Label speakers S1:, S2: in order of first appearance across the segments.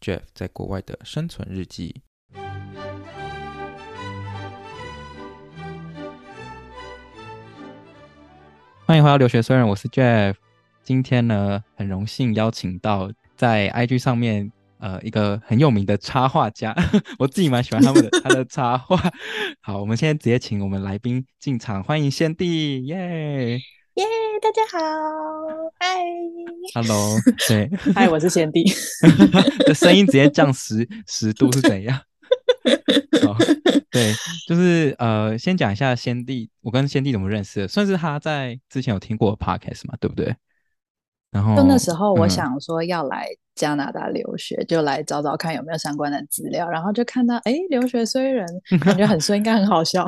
S1: Jeff 在国外的生存日记。欢迎回到留学虽然，我是 Jeff。今天呢，很荣幸邀请到在 IG 上面呃一个很有名的插画家，我自己蛮喜欢他们的他的插画。好，我们现在直接请我们来宾进场，欢迎先帝，耶
S2: 耶，大家好，嗨。
S1: Hello，对，
S2: 嗨，我是先帝。
S1: 这声音直接降十十度是怎样？好，对，就是呃，先讲一下先帝，我跟先帝怎么认识的，算是他在之前有听过 podcast 嘛，对不对？然后，
S2: 就那时候我想说要来加拿大留学，嗯、就来找找看有没有相关的资料，然后就看到哎，留学虽然感觉很衰，应该很好笑。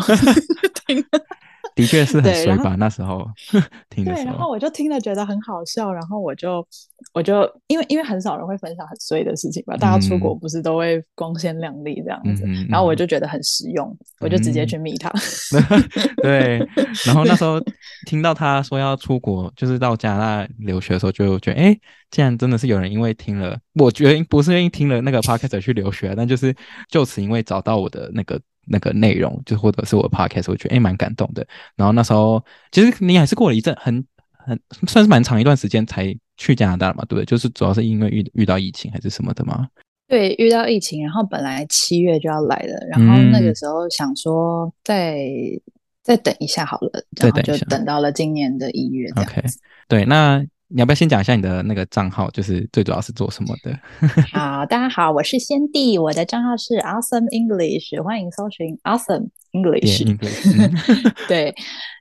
S1: 的确是很衰吧，那时候 听的时候。
S2: 对，然后我就听了觉得很好笑，然后我就我就因为因为很少人会分享很衰的事情吧，大家出国不是都会光鲜亮丽这样子，嗯、然后我就觉得很实用，嗯、我就直接去密他。
S1: 嗯、对，然后那时候 听到他说要出国，就是到加拿大留学的时候，就觉得哎，既然真的是有人因为听了，我觉得不是因为听了那个 podcast 去留学，但就是就此因为找到我的那个。那个内容，就或者是我的 podcast，我觉得诶蛮感动的。然后那时候，其实你还是过了一阵很很算是蛮长一段时间才去加拿大嘛，对不对？就是主要是因为遇遇到疫情还是什么的嘛？
S2: 对，遇到疫情，然后本来七月就要来了，然后那个时候想说再、嗯、再等一下好了，然后就等到了今年的一月。
S1: OK，对，那。你要不要先讲一下你的那个账号，就是最主要是做什么的？
S2: 好，大家好，我是先帝，我的账号是 Awesome English，欢迎搜寻 Awesome English。Yeah, English. 对，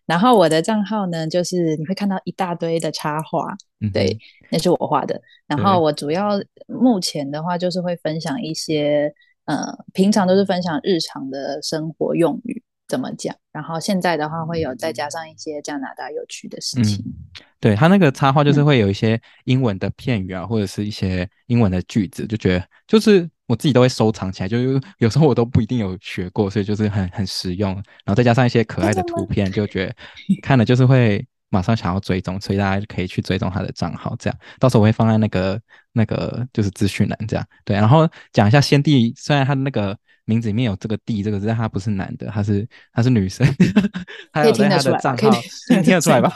S2: 然后我的账号呢，就是你会看到一大堆的插画，嗯、对，那是我画的。然后我主要目前的话，就是会分享一些，呃，平常都是分享日常的生活用语。怎么讲？然后现在的话会有再加上一些加拿大有趣的事情。嗯、
S1: 对，他那个插画就是会有一些英文的片语啊，嗯、或者是一些英文的句子，就觉得就是我自己都会收藏起来，就是有时候我都不一定有学过，所以就是很很实用。然后再加上一些可爱的图片，就觉得 看了就是会马上想要追踪，所以大家可以去追踪他的账号，这样到时候我会放在那个那个就是资讯栏这样。对，然后讲一下先帝，虽然他的那个。名字里面有这个“弟”这个字，但他不是男的，他是他是女生。他有在他的账号，你 听得出来吧？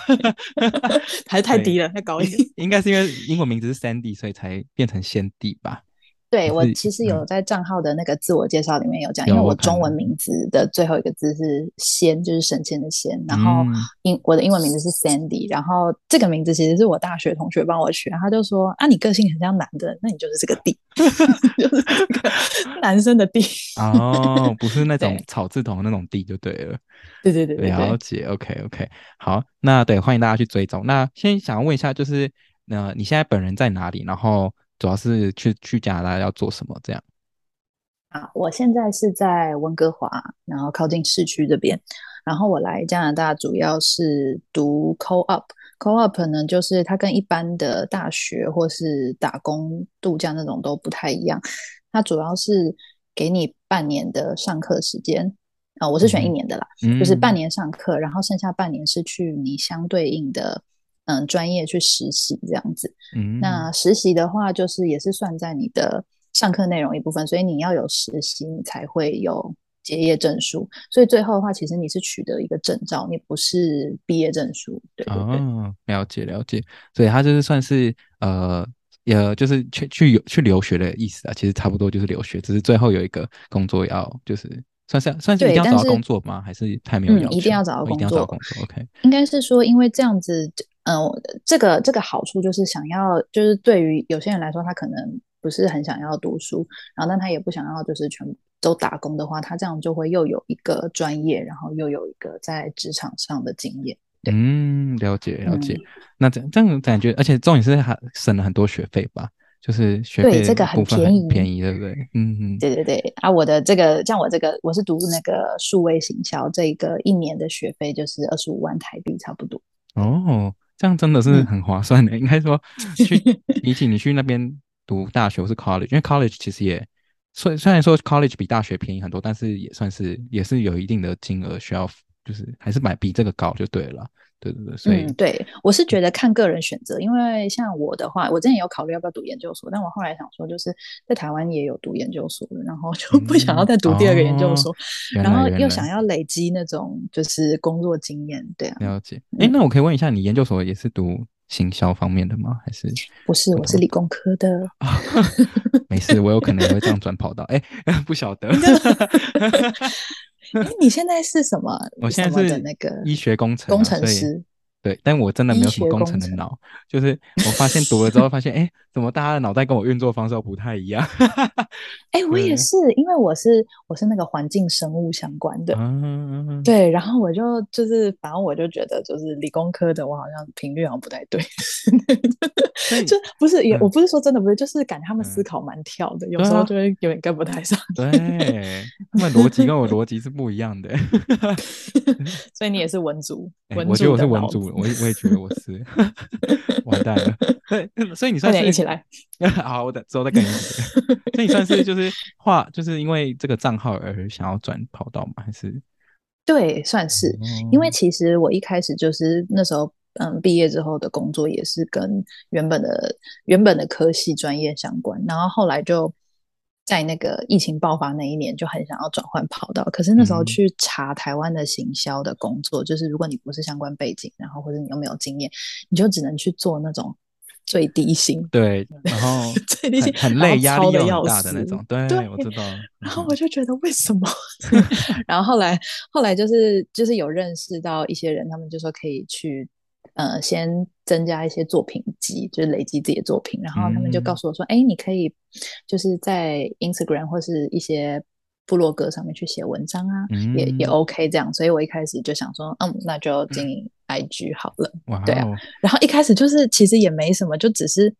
S2: 还是太低了，太高一点。
S1: 应该是因为英文名字是 Sandy，所以才变成先帝吧。
S2: 对，我其实有在账号的那个自我介绍里面有讲，因为我中文名字的最后一个字是“仙”，就是省钱的“仙”，然后英我的英文名字是 Sandy，然后这个名字其实是我大学同学帮我取，他就说啊，你个性很像男的，那你就是这个“弟”，就是这个 男生的“弟”。
S1: 哦，不是那 种草字头那种“弟”就对了。
S2: 对对对，
S1: 了解。OK OK，好，那对，欢迎大家去追踪。那先想要问一下，就是呃，你现在本人在哪里？然后。主要是去去加拿大要做什么？这样
S2: 啊，我现在是在温哥华，然后靠近市区这边。然后我来加拿大主要是读 co-op。co-op 呢，就是它跟一般的大学或是打工度假那种都不太一样。它主要是给你半年的上课时间啊，我是选一年的啦，嗯、就是半年上课，然后剩下半年是去你相对应的。嗯，专业去实习这样子。嗯，那实习的话，就是也是算在你的上课内容一部分，所以你要有实习，你才会有结业证书。所以最后的话，其实你是取得一个证照，你不是毕业证书。对，对，对，
S1: 哦，了解了解。所以他就是算是呃，也，就是去去去留学的意思啊。其实差不多就是留学，只是最后有一个工作要就是。算是算是一定要找到工作吗？还是太没有要求？
S2: 嗯，一定要找到工作。
S1: 一定要找工作。OK，
S2: 应该是说，因为这样子，嗯、呃，这个这个好处就是想要，就是对于有些人来说，他可能不是很想要读书，然后但他也不想要就是全都打工的话，他这样就会又有一个专业，然后又有一个在职场上的经验。
S1: 嗯，了解了解。嗯、那这这样感觉，而且重点是还省了很多学费吧？就是学费
S2: 对这个很便宜，
S1: 便宜对不对？嗯嗯，
S2: 对对对。啊，我的这个像我这个，我是读那个数位行销，这个一年的学费就是二十五万台币，差不多。
S1: 哦。这样真的是很划算的，嗯、应该说去 比起你去那边读大学或是 college，因为 college 其实也虽虽然说 college 比大学便宜很多，但是也算是也是有一定的金额需要，就是还是买比这个高就对了。对对对，所以、
S2: 嗯、对我是觉得看个人选择，因为像我的话，我之前有考虑要不要读研究所，但我后来想说，就是在台湾也有读研究所的，然后就不想要再读第二个研究所，嗯哦、然后又想要累积那种就是工作经验，对啊。
S1: 了解。哎，那我可以问一下，你研究所也是读行销方面的吗？还是
S2: 不是？我是理工科的。
S1: 没事，我有可能也会这样转跑道。哎，不晓得。
S2: 哎，你现在是什么？
S1: 我现在是那个医学工程
S2: 工程师。
S1: 对，但我真的没有什么工程的脑，就是我发现读了之后发现，哎，怎么大家的脑袋跟我运作方式都不太一样？
S2: 哎，我也是，因为我是我是那个环境生物相关的，嗯、对，然后我就就是反正我就觉得就是理工科的，我好像频率好像不太对，以就不是也、嗯、我不是说真的不是，就是感觉他们思考蛮跳的，嗯、有时候就会有点跟不太上。
S1: 对，他们逻辑跟我逻辑是不一样的，
S2: 所以你也是文组，文组
S1: 我觉得我是文组。我也我也觉得我是 完蛋了，所以你算是
S2: 一起来，
S1: 好，我等之后再跟你讲。所以你算是就是画，就是因为这个账号而想要转跑道吗？还是？
S2: 对，算是，嗯、因为其实我一开始就是那时候，嗯，毕业之后的工作也是跟原本的原本的科系专业相关，然后后来就。在那个疫情爆发那一年，就很想要转换跑道。可是那时候去查台湾的行销的工作，嗯、就是如果你不是相关背景，然后或者你又没有经验，你就只能去做那种最低薪。
S1: 对，然后
S2: 最低薪
S1: 很累，压力又很大的那种。对，对我知道。
S2: 然后我就觉得为什么？然后后来后来就是就是有认识到一些人，他们就说可以去。呃，先增加一些作品集，就是累积自己的作品，然后他们就告诉我说：“哎、嗯，你可以就是在 Instagram 或是一些部落格上面去写文章啊，嗯、也也 OK 这样。”所以我一开始就想说：“嗯，那就经营 IG 好了。哇”对啊，然后一开始就是其实也没什么，就只是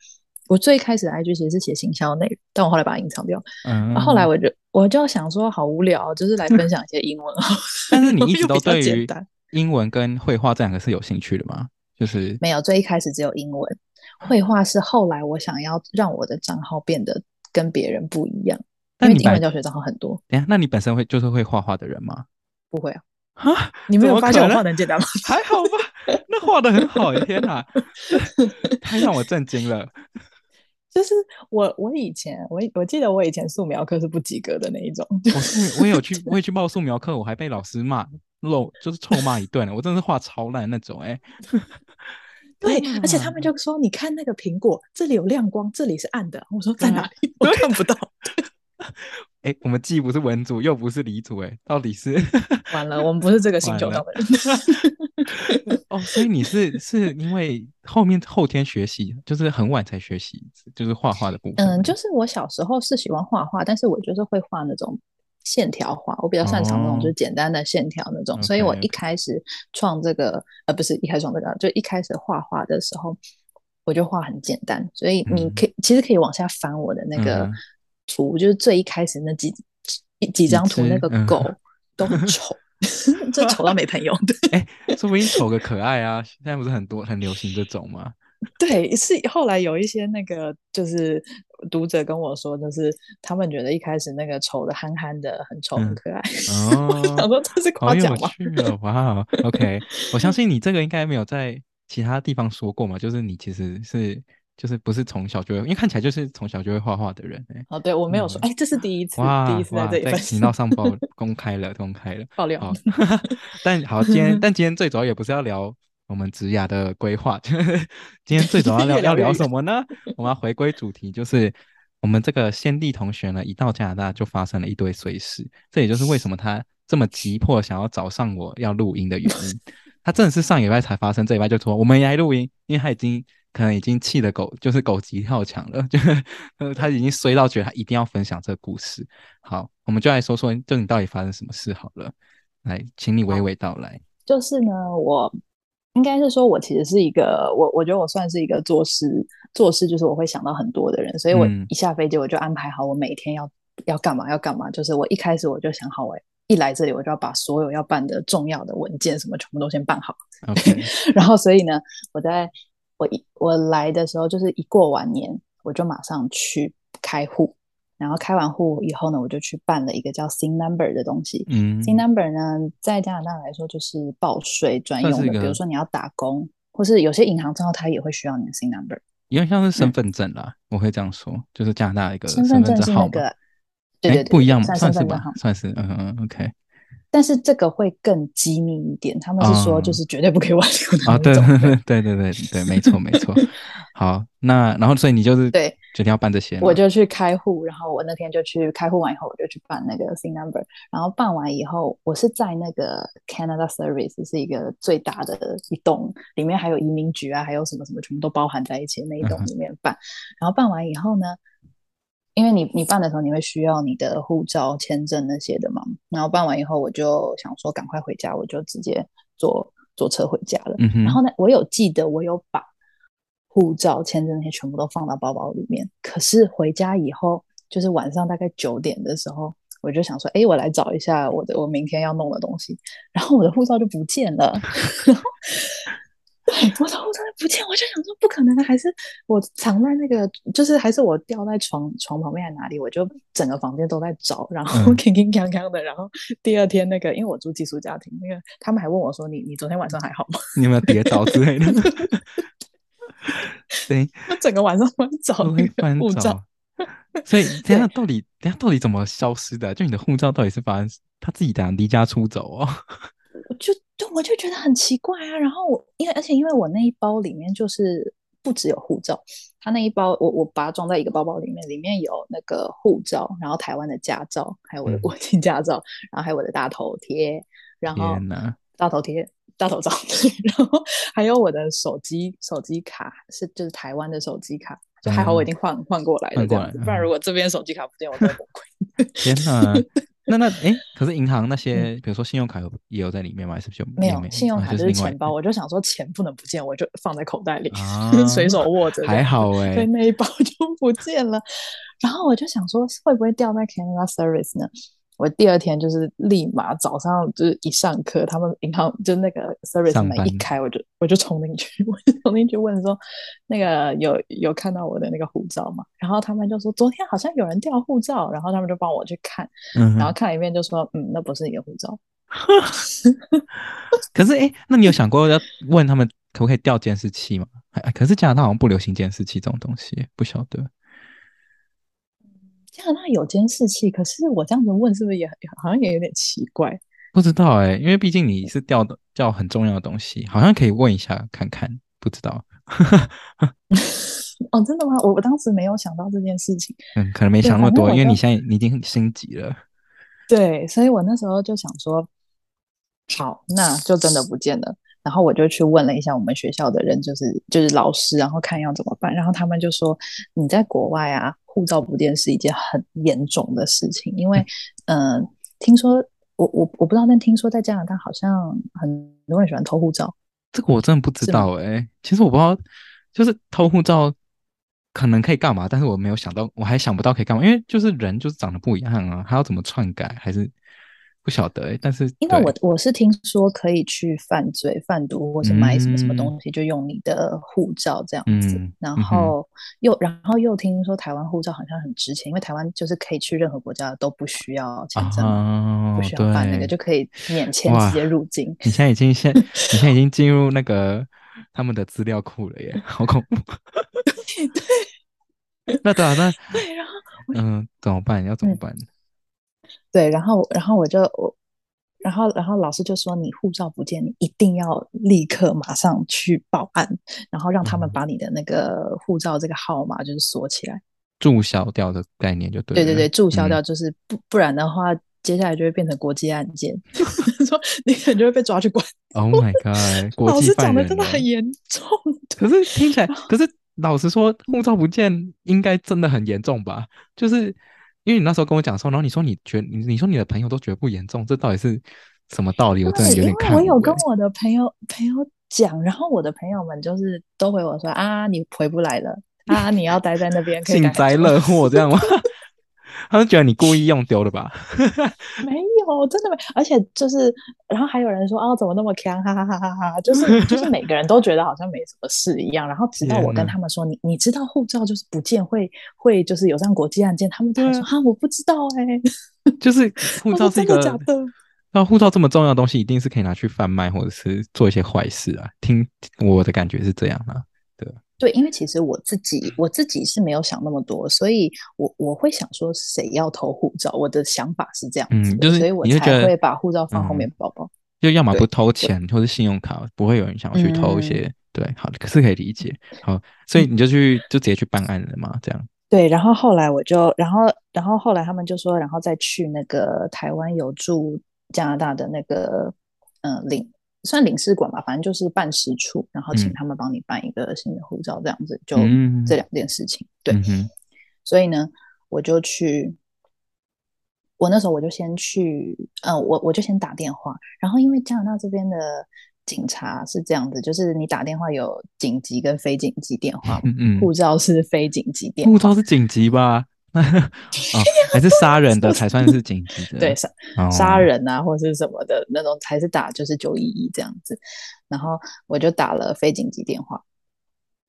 S2: 我最开始的 IG 其实是写行销内容，但我后来把它隐藏掉。嗯，然后后来我就我就想说，好无聊，就是来分享一些英文。
S1: 但是你一直都对于英文跟绘画这两个是有兴趣的吗？就是
S2: 没有，最一开始只有英文，绘画是后来我想要让我的账号变得跟别人不一样，因为英文教学账号很多。
S1: 等下，那你本身会就是会画画的人吗？
S2: 不会啊，啊，你没有发现我画的很简单吗？
S1: 还好吧，那画的很好，天哪，太让我震惊了。
S2: 就是我，我以前我我记得我以前素描课是不及格的那一种。
S1: 我是我也有去，我也去报素描课，我还被老师骂。漏就是臭骂一顿了，我真的是画超烂那种哎、欸。
S2: 对，而且他们就说：“你看那个苹果，这里有亮光，这里是暗的。”我说：“在哪里？我看不到。”
S1: 我们既不是文组，又不是理组，哎，到底是
S2: 完了？我们不是这个星球上的人。
S1: 哦，所以你是是因为后面后天学习，就是很晚才学习，就是画画的部分。
S2: 嗯，就是我小时候是喜欢画画，但是我就是会画那种。线条画，我比较擅长那种就是简单的线条那种，哦、所以我一开始创这个.呃不是一开始创这个，就一开始画画的时候，我就画很简单，所以你可以、嗯、其实可以往下翻我的那个图，嗯、就是最一开始那几几张图，那个狗都很丑，就丑到没朋友。对，
S1: 哎、欸，说不定丑个可爱啊，现在不是很多很流行这种吗？
S2: 对，是后来有一些那个就是读者跟我说，就是他们觉得一开始那个丑的憨憨的很丑很可爱，嗯、哦，想说这是
S1: 夸奖吗？哇，OK，我相信你这个应该没有在其他地方说过嘛，就是你其实是就是不是从小就会，因为看起来就是从小就会画画的人哎，
S2: 哦，对我没有说，哎、嗯，这是第一次，第一次在这里在
S1: 频道上报 公开了，公开了
S2: 爆料，好
S1: 但好，今天 但今天最主要也不是要聊。我们职涯的规划，今天最主要要要聊什么呢？我们要回归主题，就是我们这个先帝同学呢，一到加拿大就发生了一堆碎事，这也就是为什么他这么急迫想要找上我要录音的原因。他真的是上礼拜才发生，这礼拜就说我们来录音，因为他已经可能已经气得狗就是狗急跳墙了，就呃他已经衰到觉得他一定要分享这个故事。好，我们就来说说，就你到底发生什么事好了，来，请你娓娓道来。
S2: 就是呢，我应该是说，我其实是一个我我觉得我算是一个做事做事就是我会想到很多的人，所以我一下飞机我就安排好我每天要要干嘛要干嘛，就是我一开始我就想好，我一来这里我就要把所有要办的重要的文件什么全部都先办好。Okay. 然后所以呢，我在我一我来的时候就是一过完年我就马上去开户。然后开完户以后呢，我就去办了一个叫 SIN Number 的东西。嗯，SIN Number 呢，在加拿大来说就是报税专用的。比如说你要打工，或是有些银行账号，它也会需要你的 SIN Number。
S1: 因为像是身份证啦，嗯、我会这样说，就是加拿大一个
S2: 身份证号码。对对对，
S1: 不一样嘛，算是吧，算是嗯嗯 OK。
S2: 但是这个会更机密一点，他们是说就是绝对不可以外流的。
S1: 啊，对对对对对对，没错没错。好，那然后所以你就是对决定要办这些，
S2: 我就去开户，然后我那天就去开户完以后，我就去办那个 SIN number，然后办完以后，我是在那个 Canada Service 是一个最大的一栋，里面还有移民局啊，还有什么什么，全部都包含在一起的那一栋里面办，嗯、然后办完以后呢。因为你你办的时候，你会需要你的护照、签证那些的嘛。然后办完以后，我就想说赶快回家，我就直接坐坐车回家了。嗯、然后呢，我有记得我有把护照、签证那些全部都放到包包里面。可是回家以后，就是晚上大概九点的时候，我就想说，哎，我来找一下我的我明天要弄的东西。然后我的护照就不见了。我的护照不见，我就想说不可能的，还是我藏在那个，就是还是我掉在床床旁边还是哪里？我就整个房间都在找，然后 铿铿锵锵的。然后第二天那个，因为我住寄宿家庭，那个他们还问我说：“你你昨天晚上还好吗？
S1: 你有没有跌倒之类的？” 对，
S2: 我整个晚上翻找那个护照。
S1: 所以等下到底等下到底怎么消失的？就你的护照到底是发生他自己讲离家出走哦？
S2: 我就就我就觉得很奇怪啊，然后我因为而且因为我那一包里面就是不只有护照，他那一包我我把它装在一个包包里面，里面有那个护照，然后台湾的驾照，还有我的国际驾照，嗯、然后还有我的大头贴，然后大头贴大头照，然后还有我的手机手机卡是就是台湾的手机卡，就还好我已经换换、嗯、过来了这样子，不然如果这边手机卡不见，我会崩溃。
S1: 天哪！那那哎，可是银行那些，比如说信用卡有也有在里面吗？还是就
S2: 没有？信用卡就是钱包，我就想说钱不能不见，我就放在口袋里，随手握着。
S1: 还好哎，
S2: 所以那一包就不见了。然后我就想说，会不会掉在 Canada Service 呢？我第二天就是立马早上就是一上课，他们银行就那个 service 门一开，我就我就冲进去，我就冲进去问说，那个有有看到我的那个护照吗？然后他们就说昨天好像有人掉护照，然后他们就帮我去看，嗯、然后看了一遍就说，嗯，那不是你的护照。
S1: 可是哎，那你有想过要问他们可不可以调监视器吗？可是加拿大好像不流行监视器这种东西，不晓得。
S2: 加拿大有监视器，可是我这样子问是不是也好像也有点奇怪？
S1: 不知道哎、欸，因为毕竟你是调的调很重要的东西，好像可以问一下看看。不知道
S2: 哦，真的吗？我我当时没有想到这件事情。
S1: 嗯，可能没想那么多，因为你现在你已经很心急了。
S2: 对，所以我那时候就想说，好，那就真的不见了。然后我就去问了一下我们学校的人，就是就是老师，然后看要怎么办。然后他们就说，你在国外啊。护照不见是一件很严重的事情，因为，嗯、呃，听说我我我不知道，但听说在加拿大好像很多人喜欢偷护照。
S1: 这个我真的不知道哎、欸，其实我不知道，就是偷护照可能可以干嘛，但是我没有想到，我还想不到可以干嘛，因为就是人就是长得不一样啊，还要怎么篡改还是？不晓得、欸、但是
S2: 因为我我是听说可以去犯罪、贩毒或者买什么什么东西，嗯、就用你的护照这样子，嗯、然后又、嗯、然后又听说台湾护照好像很值钱，因为台湾就是可以去任何国家都不需要签证，哦、不需要办那个就可以免签直接入境。
S1: 你现在已经现 你现在已经进入那个他们的资料库了耶，好恐怖！
S2: 对对，
S1: 那对啊，那
S2: 对，然后
S1: 嗯，怎么办？要怎么办？嗯
S2: 对，然后，然后我就我，然后，然后老师就说：“你护照不见，你一定要立刻马上去报案，然后让他们把你的那个护照这个号码就是锁起来，
S1: 注销掉的概念就对。对
S2: 对对，注销掉就是不、嗯、不然的话，接下来就会变成国际案件，说你可能就会被抓去关。
S1: Oh my god！
S2: 老师讲的真的很严重。
S1: 可是听起来，可是老实说，护照不见应该真的很严重吧？就是因为你那时候跟我讲说，然后你说你觉你你说你的朋友都觉得不严重，这到底是什么道理？我真的有点看。
S2: 因为我有跟我的朋友朋友讲，然后我的朋友们就是都回我说啊，你回不来了啊，你要待在那边，
S1: 幸灾乐祸这样吗？他们觉得你故意用丢的吧？
S2: 没有，真的没。而且就是，然后还有人说啊，怎么那么强？哈哈哈哈哈！就是就是，每个人都觉得好像没什么事一样。然后直到我跟 他们说，你你知道护照就是不见会会就是有这样国际案件，他们才说哈，我不知道哎、欸。
S1: 就是 护照是一
S2: 个假的？
S1: 那护照这么重要的东西，一定是可以拿去贩卖或者是做一些坏事啊？听我的感觉是这样啊。
S2: 对，因为其实我自己我自己是没有想那么多，所以我我会想说谁要偷护照，我的想法是这样子，嗯就是、所以我才会把护照放后面包包。
S1: 就要么不偷钱，或者信用卡，不会有人想要去偷一些。嗯、对，好的，可是可以理解。好，所以你就去就直接去办案了嘛？这样。
S2: 对，然后后来我就，然后然后后来他们就说，然后再去那个台湾有驻加拿大的那个嗯领。算领事馆吧，反正就是办事处，然后请他们帮你办一个新的护照，这样子，就这两件事情。对，所以呢，我就去，我那时候我就先去，嗯，我我就先打电话，然后因为加拿大这边的警察是这样子，就是你打电话有紧急跟非紧急电话，护照是非紧急电话，
S1: 护照是紧急吧？哦，还是杀人的才算是紧急的，
S2: 对，杀杀人啊，或者是什么的那种才是打就是九一一这样子。然后我就打了非紧急电话，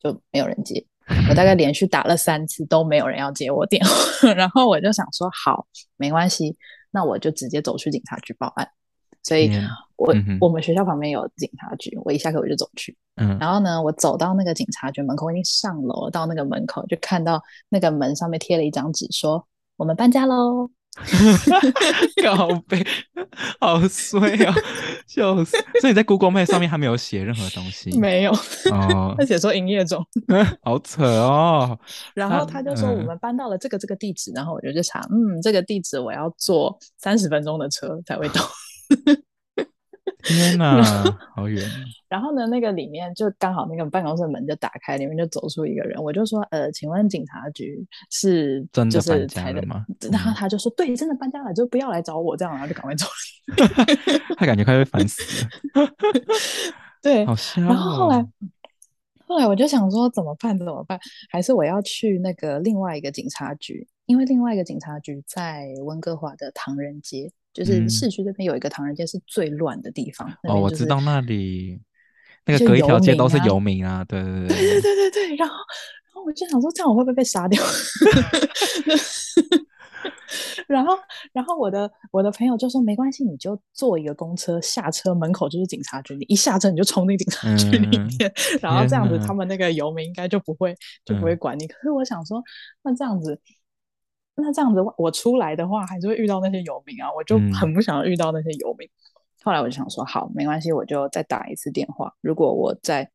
S2: 就没有人接。我大概连续打了三次都没有人要接我电话，然后我就想说好，没关系，那我就直接走去警察局报案。所以我，我、嗯、我们学校旁边有警察局，我一下课我就走去。嗯，然后呢，我走到那个警察局门口，我已经上楼到那个门口，就看到那个门上面贴了一张纸，说我们搬家喽。
S1: 告别，好衰啊、哦！笑死。所以你在 Google Map 上面还没有写任何东西？
S2: 没有哦，他写说营业中。
S1: 好扯哦。
S2: 然后他就说我们搬到了这个这个地址，然后我就去查，嗯，这个地址我要坐三十分钟的车才会到。
S1: 天哪，好远！
S2: 然后呢，那个里面就刚好那个办公室的门就打开，里面就走出一个人。我就说：“呃，请问警察局是
S1: 真的搬家了吗？”
S2: 然后他就说：“对，真的搬家了，就不要来找我这样。”然后就赶快走
S1: 他感觉快被烦死了。
S2: 对，
S1: 好笑哦。
S2: 然后后来，后来我就想说怎么办？怎么办？还是我要去那个另外一个警察局？因为另外一个警察局在温哥华的唐人街就是市区这边有一个唐人街是最乱的地方
S1: 哦我知道那里那个隔一条街都是游民啊对
S2: 对对对。对对 然后然后我就想说这样我会不会被杀掉？然后然后我的我的朋友就说没关系你就坐一个公车下车门口就是警察局你一下车你就冲进警察局里面 然后这样子他们那个游民应该就不会就不会管你。可是我想说那这样子那这样子，我出来的话还是会遇到那些游民啊，我就很不想遇到那些游民。嗯、后来我就想说，好，没关系，我就再打一次电话。如果我再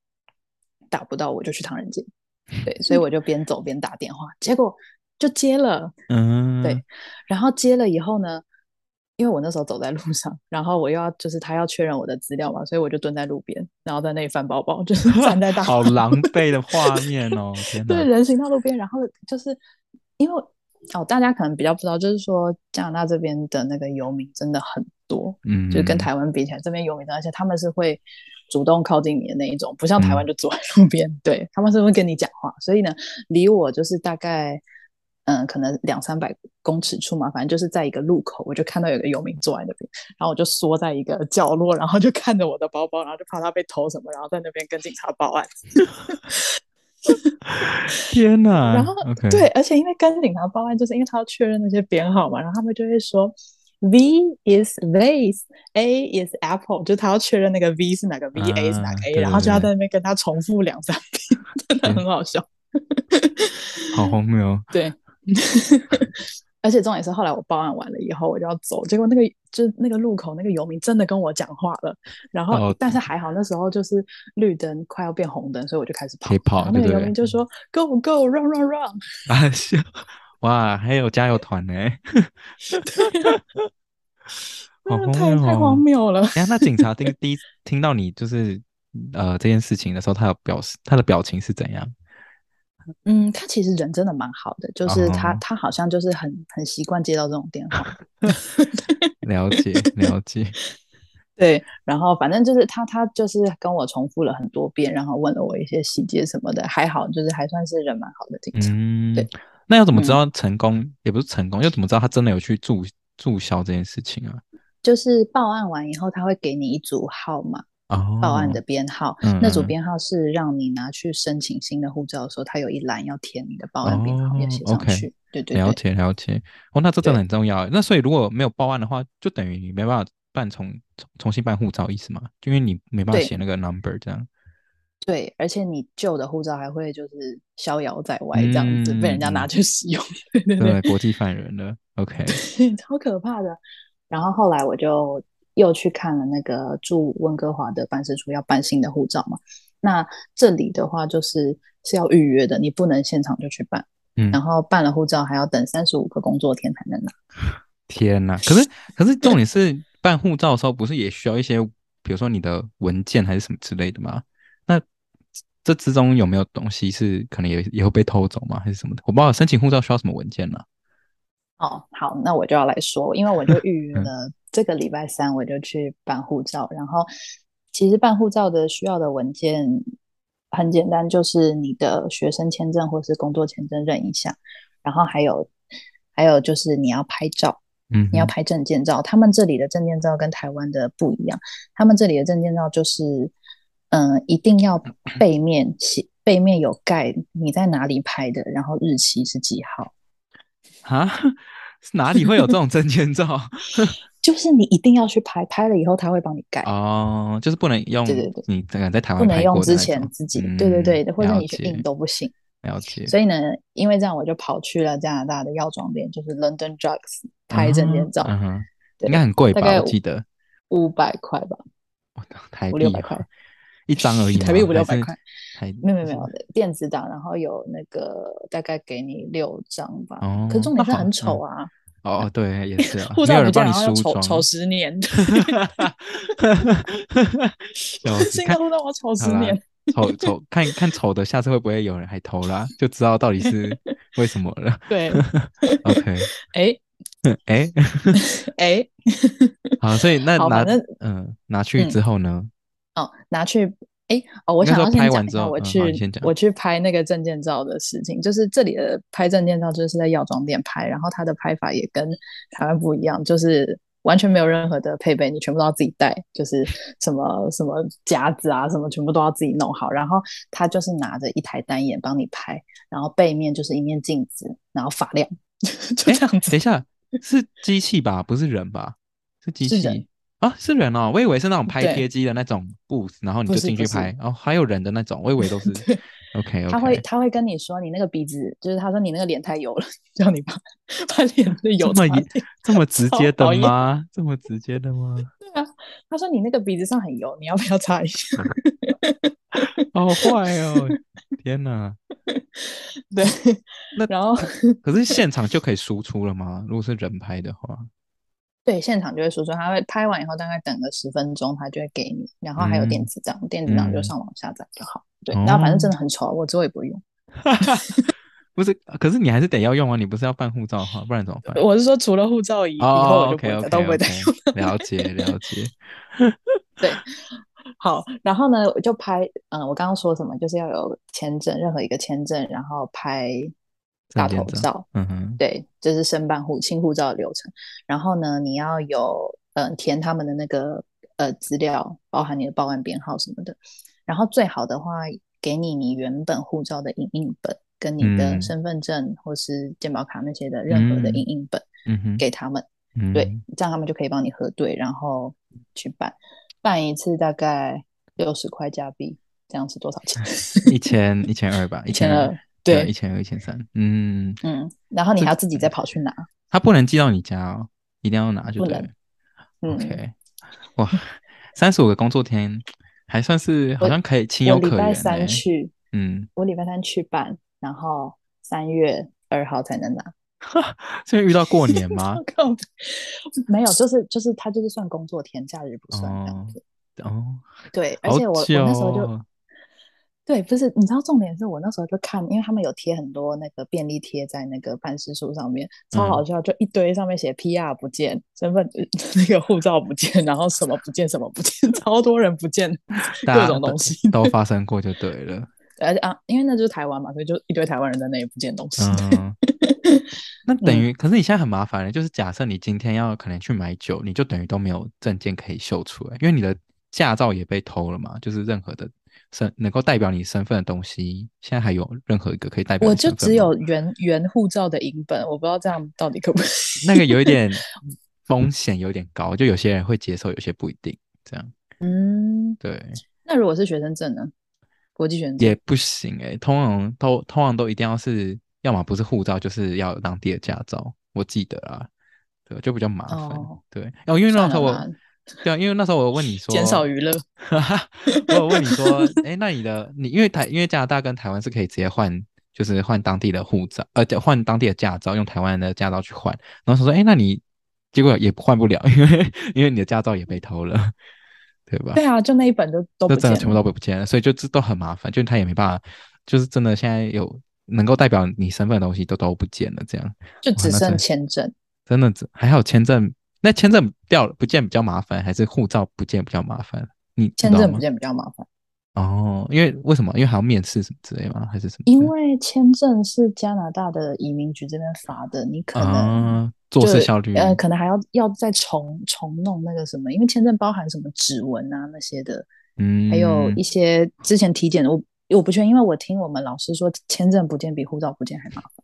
S2: 打不到，我就去唐人街。对，所以我就边走边打电话，结果就接了。嗯，对。然后接了以后呢，因为我那时候走在路上，然后我又要就是他要确认我的资料嘛，所以我就蹲在路边，然后在那里翻包包，就是站在大
S1: 好狼狈的画面哦！
S2: 对，人行道路边，然后就是因为。哦，大家可能比较不知道，就是说加拿大这边的那个游民真的很多，嗯，就是跟台湾比起来，这边游民，而且他们是会主动靠近你的那一种，不像台湾就坐在路边，嗯、对，他们是会跟你讲话，所以呢，离我就是大概嗯，可能两三百公尺处嘛，反正就是在一个路口，我就看到有个游民坐在那边，然后我就缩在一个角落，然后就看着我的包包，然后就怕他被偷什么，然后在那边跟警察报案。
S1: 天哪！
S2: 然
S1: 后
S2: 对，而且因为跟警察报案，就是因为他要确认那些编号嘛，然后他们就会说 V is vase，A is apple，就他要确认那个 V 是哪个 V，A、啊、是哪个 A，然后就要在那边跟他重复两三遍，真的很好笑，
S1: 好荒谬。
S2: 对。而且重点是，后来我报案完了以后，我就要走，结果那个就是那个路口那个游民真的跟我讲话了，然后、哦、但是还好那时候就是绿灯快要变红灯，所以我就开始跑。跑，那个游民就说对对 “Go Go Run Run Run”。
S1: 啊，哇，还有加油团呢。好荒谬哦、
S2: 太太荒谬了。
S1: 哎呀，那警察听 第一听到你就是呃这件事情的时候，他有表示他的表情是怎样？
S2: 嗯，他其实人真的蛮好的，就是他、
S1: 哦、
S2: 他好像就是很很习惯接到这种电话。
S1: 了解了解，
S2: 对，然后反正就是他他就是跟我重复了很多遍，然后问了我一些细节什么的，还好就是还算是人蛮好的警察。
S1: 嗯，
S2: 对。
S1: 那要怎么知道成功、嗯、也不是成功，要怎么知道他真的有去注注销这件事情啊？
S2: 就是报案完以后，他会给你一组号码。
S1: 哦，
S2: 报案的编号，
S1: 嗯、
S2: 那组编号是让你拿去申请新的护照的时候，它有一栏要填你的报案编号，要写上去。
S1: 哦 okay、
S2: 对，对对，
S1: 了解了解。哦，那这真的很重要。那所以如果没有报案的话，就等于你没办法办重重重新办护照，意思吗？就因为你没办法写那个 number 这样。
S2: 对，而且你旧的护照还会就是逍遥在外，这样子、嗯、被人家拿去使用。对对对，
S1: 国际犯人了。OK，
S2: 超可怕的。然后后来我就。又去看了那个驻温哥华的办事处要办新的护照嘛？那这里的话就是是要预约的，你不能现场就去办。嗯，然后办了护照还要等三十五个工作天才能拿。
S1: 天哪！可是可是重点是办护照的时候不是也需要一些，比如说你的文件还是什么之类的吗？那这之中有没有东西是可能也也会被偷走吗？还是什么的？我不知道申请护照需要什么文件呢？
S2: 哦，好，那我就要来说，因为我就预约了。这个礼拜三我就去办护照，然后其实办护照的需要的文件很简单，就是你的学生签证或是工作签证认一下，然后还有还有就是你要拍照，嗯，你要拍证件照。他们这里的证件照跟台湾的不一样，他们这里的证件照就是，嗯、呃，一定要背面写，背面有盖你在哪里拍的，然后日期是几号。
S1: 啊？哪里会有这种证件照？
S2: 就是你一定要去拍，拍了以后他会帮你盖
S1: 哦，就是不能用。对对对，你这个在台湾
S2: 不能用之前自己，
S1: 嗯、
S2: 对对对，或者你去印都不行。
S1: 了解。
S2: 所以呢，因为这样，我就跑去了加拿大的药妆店，就是 London Drugs 拍证件照。
S1: 应该很贵吧？我记得
S2: 五百块吧，
S1: 台币
S2: 五六百块
S1: 一张而已，
S2: 台币五六百块。
S1: 台
S2: 没有没有没有电子档，然后有那个大概给你六张吧。哦，可是重点是很丑啊。
S1: 哦，对，也是啊，
S2: 护照
S1: 不见，然
S2: 后要丑丑十年，新的护照我丑十年，
S1: 丑丑看看丑的，下次会不会有人还偷啦？就知道到底是为什么了。
S2: 对
S1: ，OK，
S2: 哎
S1: 哎
S2: 哎，
S1: 好，所以那拿嗯拿去之后呢？
S2: 哦，拿去。哎哦，我想要先讲一下我去、嗯、我去拍那个证件照的事情。就是这里的拍证件照就是在药妆店拍，然后它的拍法也跟台湾不一样，就是完全没有任何的配备，你全部都要自己带，就是什么什么夹子啊，什么全部都要自己弄好。然后他就是拿着一台单眼帮你拍，然后背面就是一面镜子，然后发亮 就这样子。
S1: 等一下，是机器吧？不是人吧？是机器。啊，是人哦，我以为是那种拍贴机的那种 booth，然后你就进去拍，哦，还有人的那种，我以为都是。OK OK。
S2: 他会他会跟你说，你那个鼻子，就是他说你那个脸太油了，叫你把 把脸的油
S1: 这么这么直接的吗？这么直接的吗？
S2: 对啊，他说你那个鼻子上很油，你要不要擦一下？
S1: 好坏哦，天哪！
S2: 对，那然后
S1: 可是现场就可以输出了吗？如果是人拍的话？
S2: 对，现场就会输出，他会拍完以后大概等个十分钟，他就会给你，然后还有电子档，嗯、电子档就上网下载就好。嗯、对，然后反正真的很丑，我之后也不会用。
S1: 不是，可是你还是得要用啊，你不是要办护照哈，不然怎么办？
S2: 我是说，除了护照以以后我就不会、
S1: oh, okay, okay, okay,
S2: 都不会再用。
S1: 了解了解。
S2: 对，好，然后呢，我就拍，嗯，我刚刚说什么，就是要有签证，任何一个签证，然后拍。大头照，嗯哼，对，这、就是申办护新护照的流程。然后呢，你要有嗯、呃、填他们的那个呃资料，包含你的报案编号什么的。然后最好的话，给你你原本护照的影印本，跟你的身份证或是健保卡那些的任何的影印本，嗯哼，给他们，嗯、对，这样他们就可以帮你核对，然后去办。办一次大概六十块加币，这样是多少钱？
S1: 一千一千二吧，一千二。对，一千二、一千三，嗯
S2: 嗯，然后你还要自己再跑去拿，
S1: 他不能寄到你家哦，一定要拿就对了。
S2: 嗯、
S1: OK，哇，三十五个工作天，还算是好像可以情有可原。
S2: 我礼拜三去，
S1: 嗯，
S2: 我礼拜三去办，然后三月二号才能拿。
S1: 所以遇到过年吗？
S2: 没有，就是就是他就是算工作天，假日不算这样子。
S1: 哦，哦
S2: 对，而且我我那时候就。对，不是，你知道重点是我那时候就看，因为他们有贴很多那个便利贴在那个办事处上面，超好笑，就一堆上面写 PR 不见，嗯、身份 那个护照不见，然后什么不见什么不见，超多人不见各种东西
S1: 都发生过就对了。
S2: 而且啊，因为那就是台湾嘛，所以就一堆台湾人在那里不见东西。
S1: 嗯、那等于，嗯、可是你现在很麻烦了，就是假设你今天要可能去买酒，你就等于都没有证件可以秀出来，因为你的驾照也被偷了嘛，就是任何的。身能够代表你身份的东西，现在还有任何一个可以代表？
S2: 我就只有原原护照的影本，我不知道这样到底可不可以。
S1: 那个有一点 风险，有点高，就有些人会接受，有些不一定。这样，
S2: 嗯，
S1: 对。
S2: 那如果是学生证呢？国际学生证
S1: 也不行哎、欸，通常都通常都一定要是，要么不是护照，就是要有当地的驾照。我记得啊，对，就比较麻烦。哦、对，哦，因为那时候我。对啊，因为那时候我问你说，
S2: 减少娱乐。
S1: 我有问你说，哎，那你的你因为台因为加拿大跟台湾是可以直接换，就是换当地的护照，呃，换当地的驾照，用台湾的驾照去换。然后他说，哎，那你结果也换不了，因为因为你的驾照也被偷了，对吧？
S2: 对啊，就那一本就都不见了，
S1: 全部都被不见了，所以就这都很麻烦，就他也没办法，就是真的现在有能够代表你身份的东西都都不见了，这样
S2: 就只剩签证，
S1: 真的只还好签证。那签证掉了不见比较麻烦，还是护照不见比较麻烦？你
S2: 签证不见比较麻烦
S1: 哦，因为为什么？因为还要面试什么之类吗？还是什么？
S2: 因为签证是加拿大的移民局这边发的，你可能、
S1: 啊、做事效率
S2: 呃，可能还要要再重重弄那个什么，因为签证包含什么指纹啊那些的，嗯，还有一些之前体检的，我我不确定，因为我听我们老师说，签证不见比护照不见还麻烦。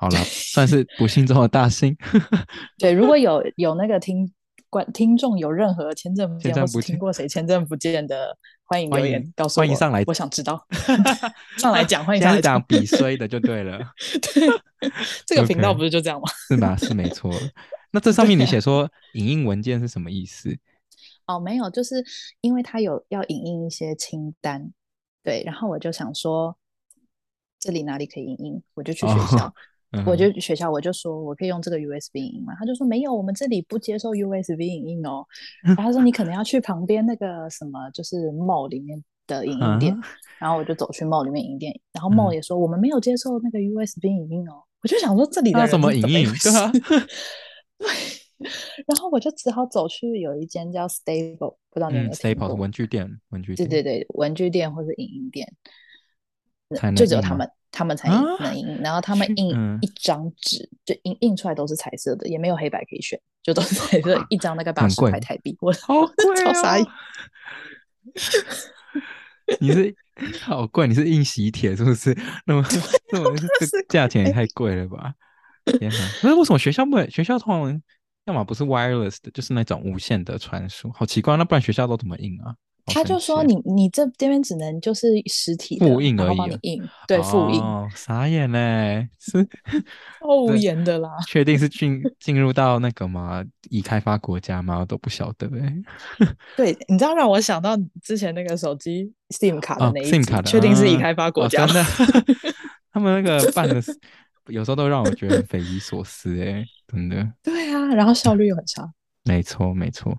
S1: 好了，算是不幸中的大幸。
S2: 对，如果有有那个听观听众有任何签证不见，或是听过谁签证不见的，欢迎留言告诉我。
S1: 欢迎上来，
S2: 我想知道。上来讲，欢迎上来
S1: 讲比衰的就对了。
S2: 对，这个频道不是就这样吗
S1: 是吧？是没错。那这上面你写说影印文件是什么意思？
S2: 哦，没有，就是因为他有要影印一些清单，对，然后我就想说这里哪里可以影印，我就去学校。哦我就学校，我就说我可以用这个 USB 影印嘛，他就说没有，我们这里不接受 USB 影音哦。然后他说你可能要去旁边那个什么，就是 mall 里面的影音店。然后我就走去 mall 里面影印店，然后 mall 也说我们没有接受那个 USB 影音哦。我就想说这里的人
S1: 怎么影音？
S2: 对。然后我就只好走去有一间叫 Stable，不知道你有没有
S1: ？Stable 文具店，文具店。
S2: 对对对，文具店或者影音店，就只有他们。他们才能印，啊、然后他们印一张纸，嗯、就印印出来都是彩色的，也没有黑白可以选，就都是彩色，一张大概八十块台币，我
S1: 好贵、哦，
S2: 超傻。
S1: 你是好贵，你是印喜帖是不是？那么那么这价钱也太贵了吧？天哪！那为什么学校不学校通常要么不是 wireless 的，就是那种无线的传输？好奇怪，那不然学校都怎么印啊？
S2: 他就说你：“你你这这边只能就是实体
S1: 复印而已，
S2: 帮你印对复印。
S1: 哦”傻眼嘞，是
S2: 超无言的啦。
S1: 确定是进 进入到那个吗？已开发国家吗？我都不晓得哎。
S2: 对，你知道让我想到之前那个手机 SIM 卡的那一集，确定是已开发国家。
S1: 真的，他们那个办的，有时候都让我觉得很匪夷所思哎，真的。
S2: 对啊，然后效率又很差。
S1: 没错，没错。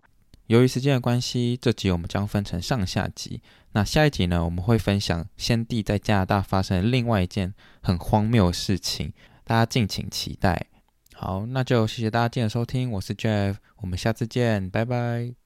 S1: 由于时间的关系，这集我们将分成上下集。那下一集呢，我们会分享先帝在加拿大发生的另外一件很荒谬的事情，大家敬请期待。好，那就谢谢大家今天的收听，我是 Jeff，我们下次见，拜拜。